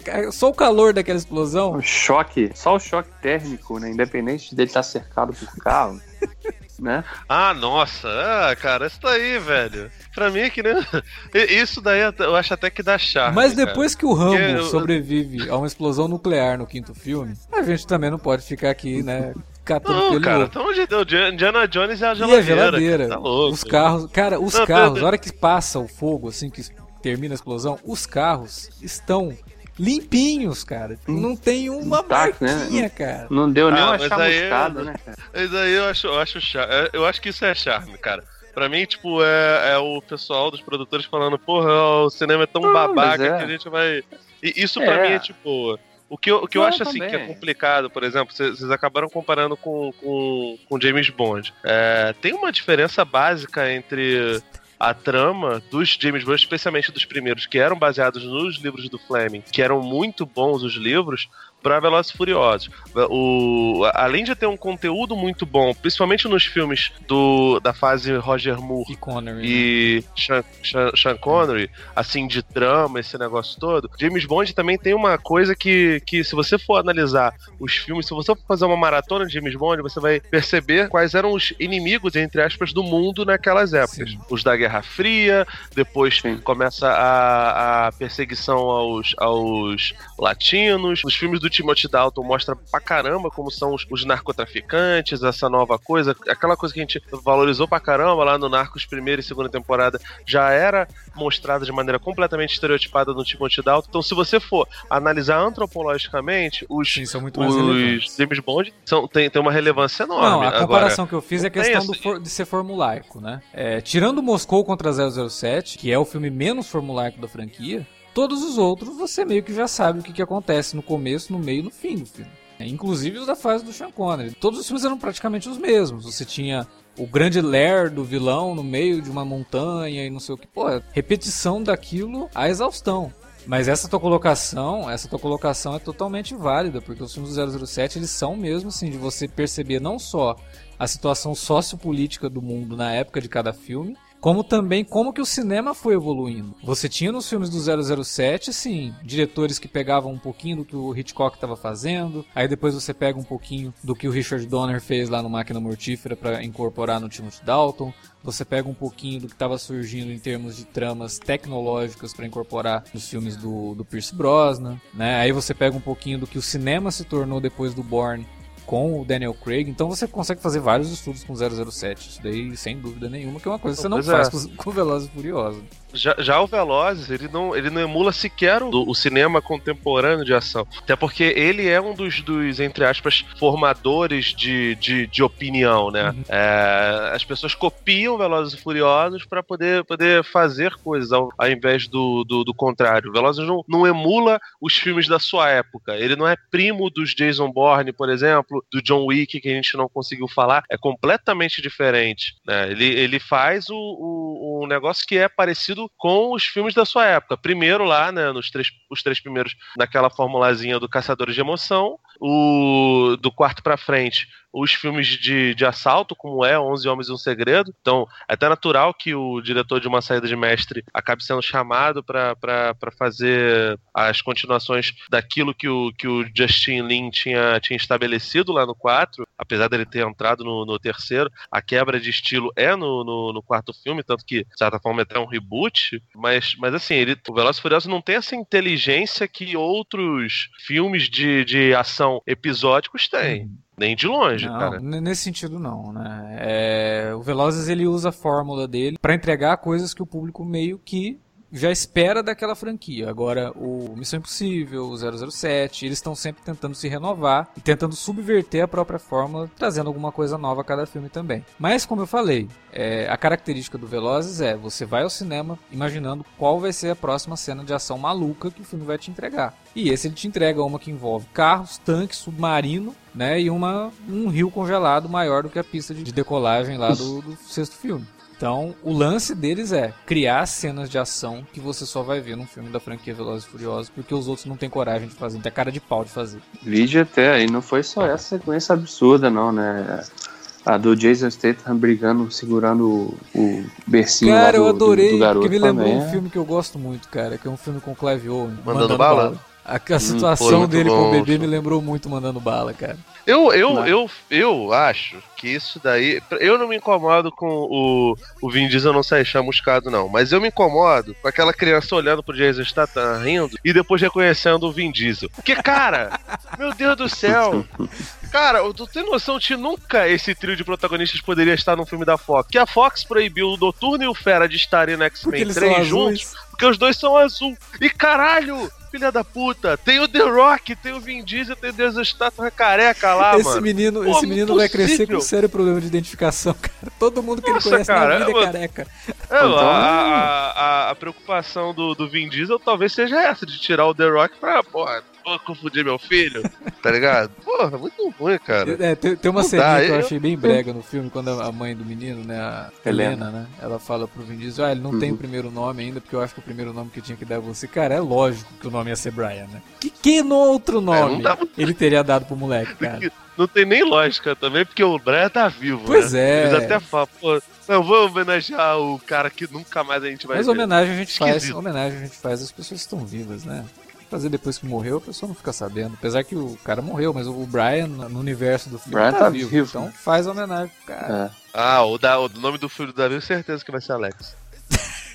Cara, Só o calor daquela explosão O choque, só o choque térmico, né? Independente dele estar cercado por carro, <laughs> né? Ah, nossa, ah, cara, isso daí, velho. Pra mim é que nem. <laughs> Isso daí eu acho até que dá charme. Mas cara. depois que o Rambo eu- sobrevive a uma explosão nuclear no quinto filme, a gente também não pode ficar aqui, né? Catando Não, pelo cara, amor de Indiana Jones é a E a geladeira. geladeira, cara, Tá louco. os carros, cara, os Não, carros, na hora que passa o fogo, assim, que termina a explosão, os carros estão limpinhos, cara. Não tem uma né? marquinha, cara. Não deu nem Ah, uma chamuscada, né, cara? Mas aí eu acho, eu acho charme. Eu acho que isso é charme, cara. Pra mim, tipo, é, é o pessoal dos produtores falando, porra, o cinema é tão Não, babaca é. que a gente vai. E isso pra É. mim é tipo. O que eu, o que eu Não, acho assim também. que é complicado, por exemplo, vocês vocês acabaram comparando com, com, com James Bond. É, tem uma diferença básica entre a trama dos James Bond, especialmente dos primeiros, que eram baseados nos livros do Fleming, que eram muito bons os livros, para Velozes e Furiosos. O, além de ter um conteúdo muito bom, principalmente nos filmes do, da fase Roger Moore E Connery. né? e Sean, Sean- Sean Connery, assim, de trama, esse negócio todo. James Bond também tem uma coisa que, que se você for analisar os filmes, se você for fazer uma maratona de James Bond, você vai perceber quais eram os inimigos, entre aspas, do mundo naquelas épocas. Sim. Os da Guerra Fria, depois Sim. começa a, a perseguição aos, aos latinos. Os filmes do Timothy Dalton mostra pra caramba como são os, os narcotraficantes, essa nova coisa, aquela coisa que a gente valorizou pra caramba lá no Narcos primeira e segunda temporada, já era mostrada de maneira completamente estereotipada no Timothy Dalton. Então, se você for analisar antropologicamente, os, Sim, são muito mais os James Bond são, tem, tem uma relevância enorme. Não, a Agora, comparação que eu fiz é a questão do for- de ser formulaico, né? É, tirando Moscou contra 007, que é o filme menos formulaico da franquia, todos os outros você meio que já sabe o que, que acontece no começo, no meio e no fim do filme. É, inclusive os da fase do Sean Connery. Todos os filmes eram praticamente os mesmos. Você tinha o grande lair do vilão no meio de uma montanha e não sei o que. Pô, repetição daquilo à exaustão. Mas essa tua colocação, essa tua colocação é totalmente válida, porque os filmes do 007 eles são mesmo assim de você perceber não só a situação sociopolítica do mundo na época de cada filme, como também como que o cinema foi evoluindo. Você tinha nos filmes do 007, sim, diretores que pegavam um pouquinho do que o Hitchcock estava fazendo, aí depois você pega um pouquinho do que o Richard Donner fez lá no Máquina Mortífera para incorporar no Timothy Dalton, você pega um pouquinho do que estava surgindo em termos de tramas tecnológicas para incorporar nos filmes do, do Pierce Brosnan, né? Aí você pega um pouquinho do que o cinema se tornou depois do Bourne com o Daniel Craig. Então você consegue fazer vários estudos com 007. Isso daí, sem dúvida nenhuma, que é uma coisa que você não Pois faz é. com, <laughs> com Velozes e Furiosos. Já, já o Velozes, ele não, ele não emula sequer o, o cinema contemporâneo de ação. Até porque ele é um dos, dos entre aspas, formadores de, de, de opinião, né? É, as pessoas copiam Velozes e Furiosos para poder, poder fazer coisas, ao, ao invés do, do, do contrário. Velozes não, não emula os filmes da sua época. Ele não é primo dos Jason Bourne, por exemplo, do John Wick, que a gente não conseguiu falar. É completamente diferente. Né? Ele, ele faz o, o, o negócio que é parecido com os filmes da sua época. Primeiro lá, né, nos três, os três primeiros, naquela formulazinha do Caçadores de Emoção, o do quarto pra frente, os filmes de, de assalto, como é 11 Homens e um Segredo. Então, é até natural que o diretor de Uma Saída de Mestre acabe sendo chamado para fazer as continuações daquilo que o, que o Justin Lin tinha, tinha estabelecido lá no 4, apesar dele ter entrado no, no terceiro. A quebra de estilo é no, no, no quarto filme, tanto que, de certa forma, é até um reboot. Mas, mas assim, ele, o Velozes e Furiosos não tem essa inteligência que outros filmes de, de ação episódicos têm. Nem de longe, Não, cara. nesse sentido não, né? É, o Velozes ele usa a fórmula dele para entregar coisas que o público meio que já espera daquela franquia. Agora, o Missão Impossível, o 007, eles estão sempre tentando se renovar e tentando subverter a própria fórmula, trazendo alguma coisa nova a cada filme também. Mas, como eu falei, é, a característica do Velozes é você vai ao cinema imaginando qual vai ser a próxima cena de ação maluca que o filme vai te entregar. E esse ele te entrega uma que envolve carros, tanques, submarino, né, e uma, um rio congelado maior do que a pista de decolagem lá do, do sexto filme. Então, o lance deles é criar cenas de ação que você só vai ver num filme da franquia Velozes e Furiosos, porque os outros não têm coragem de fazer, não tem cara de pau de fazer. Vídeo até, e não foi só essa sequência absurda, não, né? A do Jason Statham brigando, segurando o, o bercinho lá Cara, do, eu adorei, do, do garoto porque me lembrou também. um filme que eu gosto muito, cara, que é um filme com o Clive Owen. Mandando Bala? A, a situação foi muito dele com o bom, bebê me lembrou muito Mandando Bala, cara. Eu, eu, Não. eu, eu acho que isso daí. Eu não me incomodo com o, o Vin Diesel não sair chamuscado, não. Mas eu me incomodo com aquela criança olhando pro Jason Statham rindo e depois reconhecendo o Vin Diesel. Porque, cara, <laughs> meu Deus do céu. Cara, tu tem noção de nunca esse trio de protagonistas poderia estar num filme da Fox? Que a Fox proibiu o Noturno e o Fera de estarem no X-Men eles são 3 azuis. juntos, porque os dois são azul. E caralho! Filha da puta, tem o The Rock, tem o Vin Diesel, tem o Jason Statham careca lá, esse mano. menino, Pô, esse menino vai crescer com um sério problema de identificação, <laughs> cara. Todo mundo que Nossa, ele conhece cara, na vida é careca. É, Então- a, a, a- a preocupação do, do Vin Diesel talvez seja essa, de tirar o The Rock pra, porra, vou confundir meu filho, <laughs> tá ligado? Porra, muito ruim, cara. É, tem, tem uma cena que eu eu- achei bem brega no filme, quando a mãe do menino, né, a Helena, Helena. né, ela fala pro Vin Diesel, ah, ele não tem o Uhum. primeiro nome ainda, porque eu acho que o primeiro nome que tinha que dar é você. Cara, é lógico que o nome ia ser Brian, né? Que, que no outro nome não dá- ele teria dado pro moleque, cara? Não tem nem lógica também, porque o Brian tá vivo, Pois né? é. Eles até falam, pô, não, vou homenagear o cara que nunca mais a gente vai Mas ver. homenagem a gente faz, Esquisito. homenagem a gente faz às pessoas que estão vivas, né? Fazer depois que morreu, a pessoa não fica sabendo. Apesar que o cara morreu, mas o Brian, no universo do filme, Brian tá, tá vivo. vivo. Então faz homenagem pro cara. É. Ah, o, da, o nome do filho do Davi, certeza que vai ser Alex.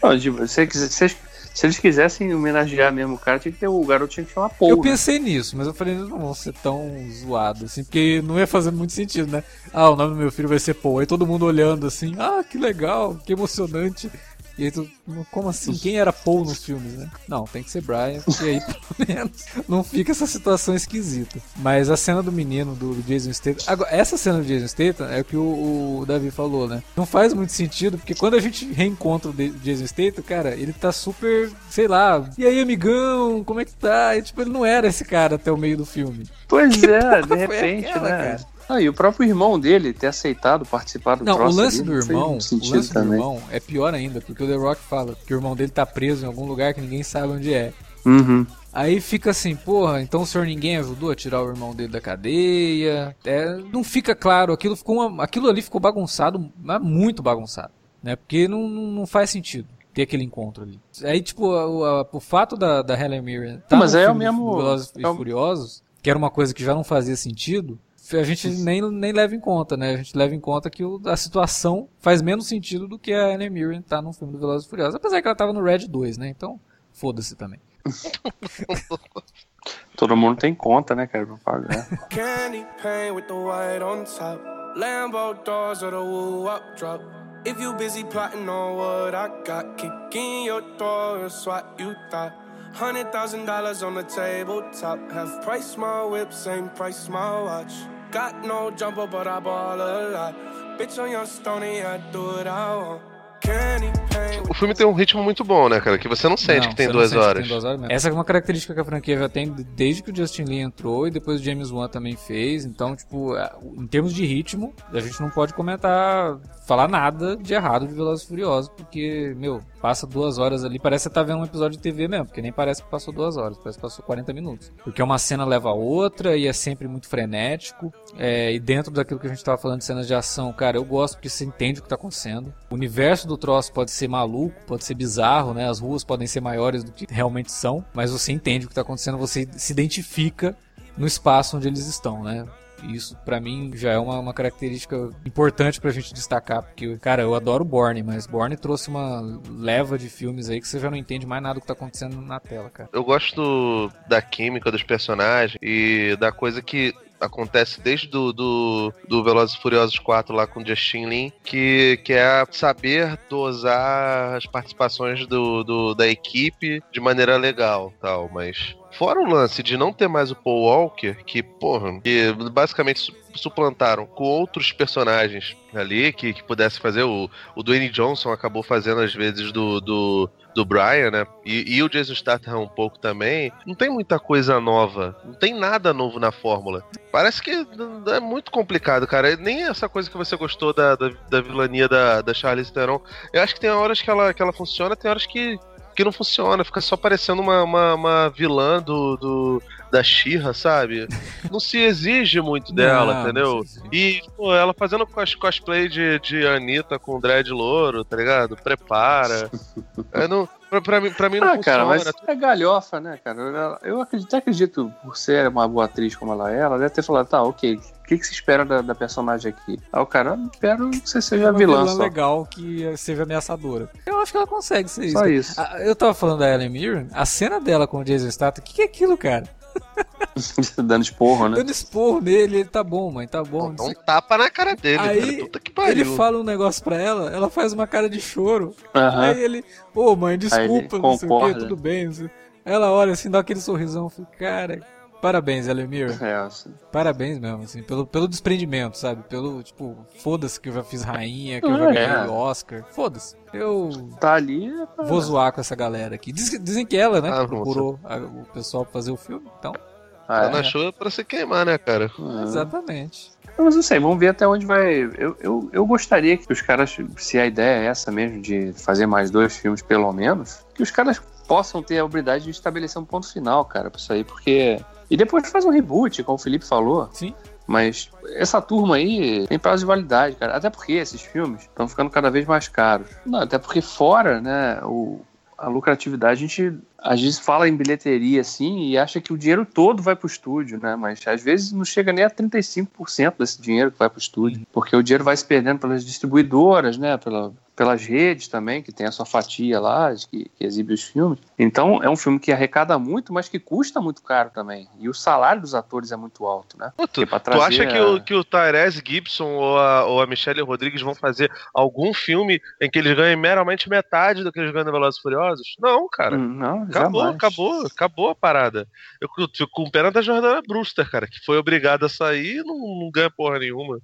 Não, tipo, se, se, se, eles quisessem homenagear mesmo o cara, tinha que ter, o garoto tinha que chamar Paul. Eu né? pensei nisso, mas eu falei, não vão ser tão zoados, assim, porque não ia fazer muito sentido, né? Ah, o nome do meu filho vai ser Paul. Aí todo mundo olhando assim, ah, que legal, que emocionante. E aí tu, como assim? Quem era Paul nos filmes, né? Não, tem que ser Brian, porque aí <laughs> pelo menos não fica essa situação esquisita. Mas a cena do menino, do, Jason Statham... Agora, essa cena do Jason Statham é o que o, o Davi falou, né? Não faz muito sentido, porque quando a gente reencontra o Jason Statham, cara, ele tá super, sei lá, e aí amigão, como é que tá? E, tipo, ele não era esse cara até o meio do filme. Pois <laughs> é, de repente, aquela, né? cara? Ah, e o próprio irmão dele ter aceitado participar do Não, o lance ali, do irmão, o lance do também. irmão é pior ainda, porque o The Rock fala que o irmão dele tá preso em algum lugar que ninguém sabe onde é. Uhum. Aí fica assim, porra, então o senhor ninguém ajudou a tirar o irmão dele da cadeia. É, não fica claro, aquilo, ficou uma- aquilo ali ficou bagunçado, mas muito bagunçado. Né? Porque não, não faz sentido ter aquele encontro ali. Aí, tipo, o, a- o fato da, da Helen Mirren tá Mas é o mesmo- do Velozes e é o- Furiosos, que era uma coisa que já não fazia sentido, a gente nem, nem leva em conta, né? A gente leva em conta que o- a situação faz menos sentido do que a Helen Mirren tá no filme do Velozes e Furiosos. Apesar que ela tava no Red 2, né? Então, foda-se também. <laughs> Todo mundo tem conta, né, cara, pra pagar. <laughs> Candy paint with the white on top. Lambo doors or the woo up drop. If you busy plotting on what I got, kick in your door, it's what you thought. Hundred thousand dollars on the tabletop. Have price my whip, same price my watch. Got no jumper, but I ball a lot. Bitch on your stony, I do what I want. O filme tem um ritmo muito bom, né, cara? Que você não sente Não, que tem você não duas sente que horas. tem duas horas. Essa é uma característica que a franquia já tem desde que o Justin Lee entrou e depois o James Wan também fez. Então, tipo, é, em termos de ritmo, a gente não pode comentar, falar nada de errado de Velozes e Furiosos, porque, meu, passa duas horas ali, parece que você tá vendo um episódio de TV mesmo, porque nem parece que passou duas horas, parece que passou 40 minutos. Porque uma cena leva a outra e é sempre muito frenético. É, e dentro daquilo que a gente tava falando de cenas de ação, cara, eu gosto porque você entende o que tá acontecendo. O universo do troço pode ser maluco, pode ser bizarro, né? As ruas podem ser maiores do que realmente são, mas você entende o que tá acontecendo, você se identifica no espaço onde eles estão, né? Isso, pra mim, já é uma, uma característica importante pra gente destacar, porque, cara, eu adoro Borne, mas Borne trouxe uma leva de filmes aí que você já não entende mais nada do que tá acontecendo na tela, cara. Eu gosto da química dos personagens e da coisa que acontece desde do, do, do Velozes e Furiosos 4 lá com Justin Lin, que, que é saber dosar as participações do, do- da equipe de maneira legal tal, mas fora o lance de não ter mais o Paul Walker, que, porra, que basicamente su- suplantaram com outros personagens ali que, que pudesse fazer, o, o Dwayne Johnson acabou fazendo às vezes do, do, do Brian, né? E, e o Jason Statham um pouco também. Não tem muita coisa nova. Não tem nada novo na fórmula. Parece que é muito complicado, cara. Nem essa coisa que você gostou da, da, da vilania da, da Charlize Theron. Eu acho que tem horas que ela, que ela funciona, tem horas que, que não funciona. Fica só parecendo uma, uma, uma vilã do, do, da Xirra, sabe? Não se exige muito dela, Não, entendeu? não sei se- E, pô, ela fazendo cos cosplay de, de Anitta com dread louro, tá ligado? Prepara. <laughs> É, não, pra, pra mim, pra mim não Ah, cara, mas funciona. é galhofa, né, cara? Eu, acredito, até acredito, por ser uma boa atriz como ela é, ela deve ter falado, tá, ok, o que, que se espera da, da personagem aqui? Aí o cara, "Eu espero que você seja uma vilã, só. legal que seja ameaçadora. Eu acho que ela consegue ser isso. Só isso. Ah, Eu tava falando da Ellen Mirren, a cena dela com o Jason Statham, o que, que é aquilo, cara? <laughs> Dando esporro, né? Dando esporro nele, ele tá bom, mãe, tá bom. Dá um sei- tapa na cara dele, Aí, cara. Puta que pariu. Ele fala um negócio pra ela, ela faz uma cara de choro. Aham. Aí ele, ô mãe, desculpa, não sei o que, tudo bem. Ela olha assim, dá aquele sorrisão, fica, cara, parabéns, Mirren. É, assim. Parabéns mesmo, assim, pelo, pelo desprendimento, sabe? Pelo, tipo, foda-se que eu já fiz rainha, que eu já é. ganhei Oscar. Foda-se. Eu Tá ali. é pra- vou zoar com essa galera aqui. Diz- dizem que ela, né, Ah, que procurou a- o pessoal pra fazer o filme, então. Ah, Tá é. chuva pra se queimar, né, cara? Ah. Exatamente. Mas não sei, vamos ver até onde vai. Eu, eu, eu gostaria que os caras, se a ideia é essa mesmo, de fazer mais dois filmes pelo menos, que os caras possam ter a habilidade de estabelecer um ponto final, cara, pra isso aí, porque. E depois faz um reboot, como o Felipe falou. Sim. Mas essa turma aí tem prazo de validade, cara. Até porque esses filmes estão ficando cada vez mais caros. Não, até porque fora, né, o, a lucratividade, a gente às vezes fala em bilheteria assim e acha que o dinheiro todo vai pro estúdio, né? Mas às vezes não chega nem a 35% desse dinheiro que vai pro estúdio, porque o dinheiro vai se perdendo pelas distribuidoras, né? Pela, pelas redes também, que tem a sua fatia lá, que, que exibe os filmes. Então é um filme que arrecada muito, mas que custa muito caro também. E o salário dos atores é muito alto, né? Tu, tu acha que a- o, que o Tyrese Gibson ou a, ou a Michelle Rodrigues vão fazer algum filme em que eles ganhem meramente metade do que eles ganham no Velozes Furiosos? Não, cara. Hum, Não, Acabou, jamais. acabou, acabou a parada. Eu fico com pena da Jordana Brewster, cara, que foi obrigada a sair e não, não ganha porra nenhuma.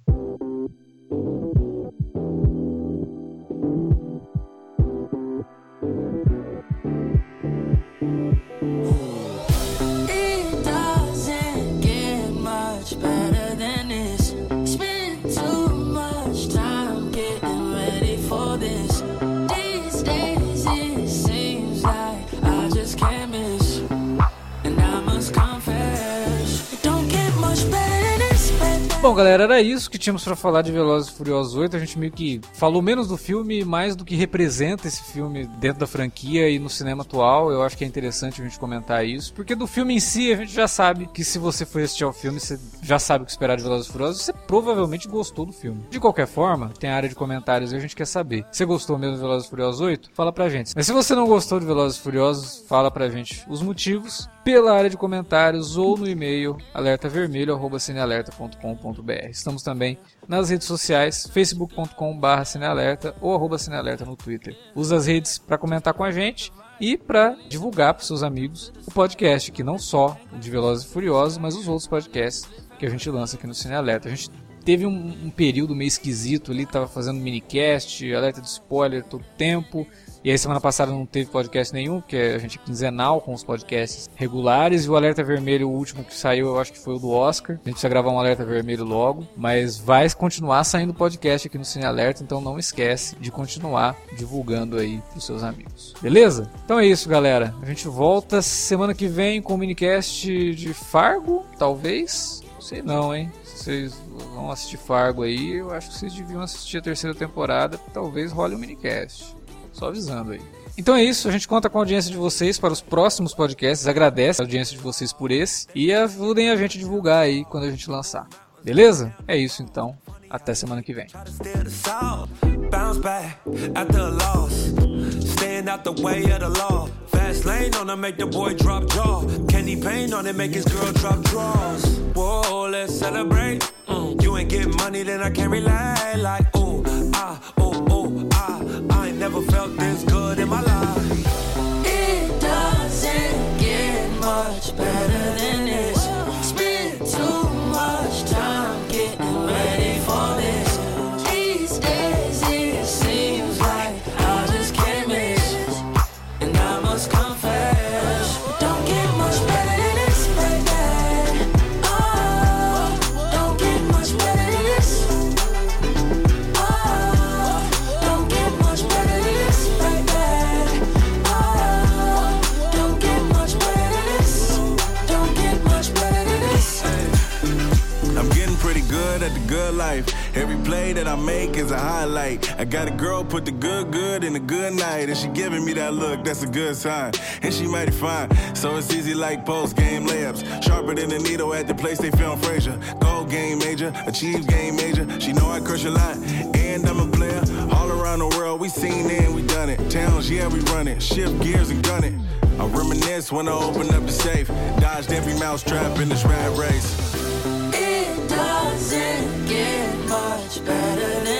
Bom, galera, era isso que tínhamos pra falar de Velozes e Furiosos 8. A gente meio que falou menos do filme, mais do que representa esse filme dentro da franquia e no cinema atual. Eu acho que é interessante a gente comentar isso, porque do filme em si a gente já sabe que se você for assistir ao filme, você já sabe o que esperar de Velozes e Furiosos, você provavelmente gostou do filme. De qualquer forma, tem a área de comentários e a gente quer saber. Você gostou mesmo de Velozes e Furiosos 8? Fala pra gente. Mas se você não gostou de Velozes e Furiosos, fala pra gente os motivos pela área de comentários ou no e-mail alertavermelho@cinealerta.com.br. Estamos também nas redes sociais, facebook.com.br cinealerta ou arroba cinealerta no Twitter. Usa as redes para comentar com a gente e para divulgar para seus amigos o podcast, que não só o de Velozes e Furiosos, mas os outros podcasts que a gente lança aqui no Cinealerta. A gente teve um, um período meio esquisito ali, tava fazendo minicast, alerta de spoiler todo tempo. E aí semana passada não teve podcast nenhum, porque a gente é quinzenal com os podcasts regulares. E o Alerta Vermelho, o último que saiu, eu acho que foi o do Oscar. A gente precisa gravar um Alerta Vermelho logo. Mas vai continuar saindo podcast aqui no Cine Alerta, então não esquece de continuar divulgando aí pros seus amigos. Beleza? Então é isso, galera. A gente volta semana que vem com o minicast de Fargo, talvez. Sei não, hein? Vocês vão assistir Fargo aí, eu acho que vocês deviam assistir a terceira temporada. Talvez role um minicast. Só avisando aí. Então é isso, a gente conta com a audiência de vocês para os próximos podcasts, agradece a audiência de vocês por esse e ajudem a gente a divulgar aí quando a gente lançar. Beleza? É isso então. Até semana que vem. You ain't getting money, then I can't. Like, ooh, ah, ooh, ooh, never felt this good in my life. It doesn't get much better than good at the good life. Every play that I make is a highlight. I got a girl put the good good in the good night, and she giving me that look. That's a good sign, and she mighty fine. So it's easy like post game layups, sharper than a needle at the place they film Frazier. Gold game major, achieve game major. She know I crush a lot, and I'm a player. All around the world, we seen it and we done it. Towns, yeah, we run it. Shift gears and gun it. I reminisce when I open up the safe. Dodged every mouse trap in this rat race doesn't get much better than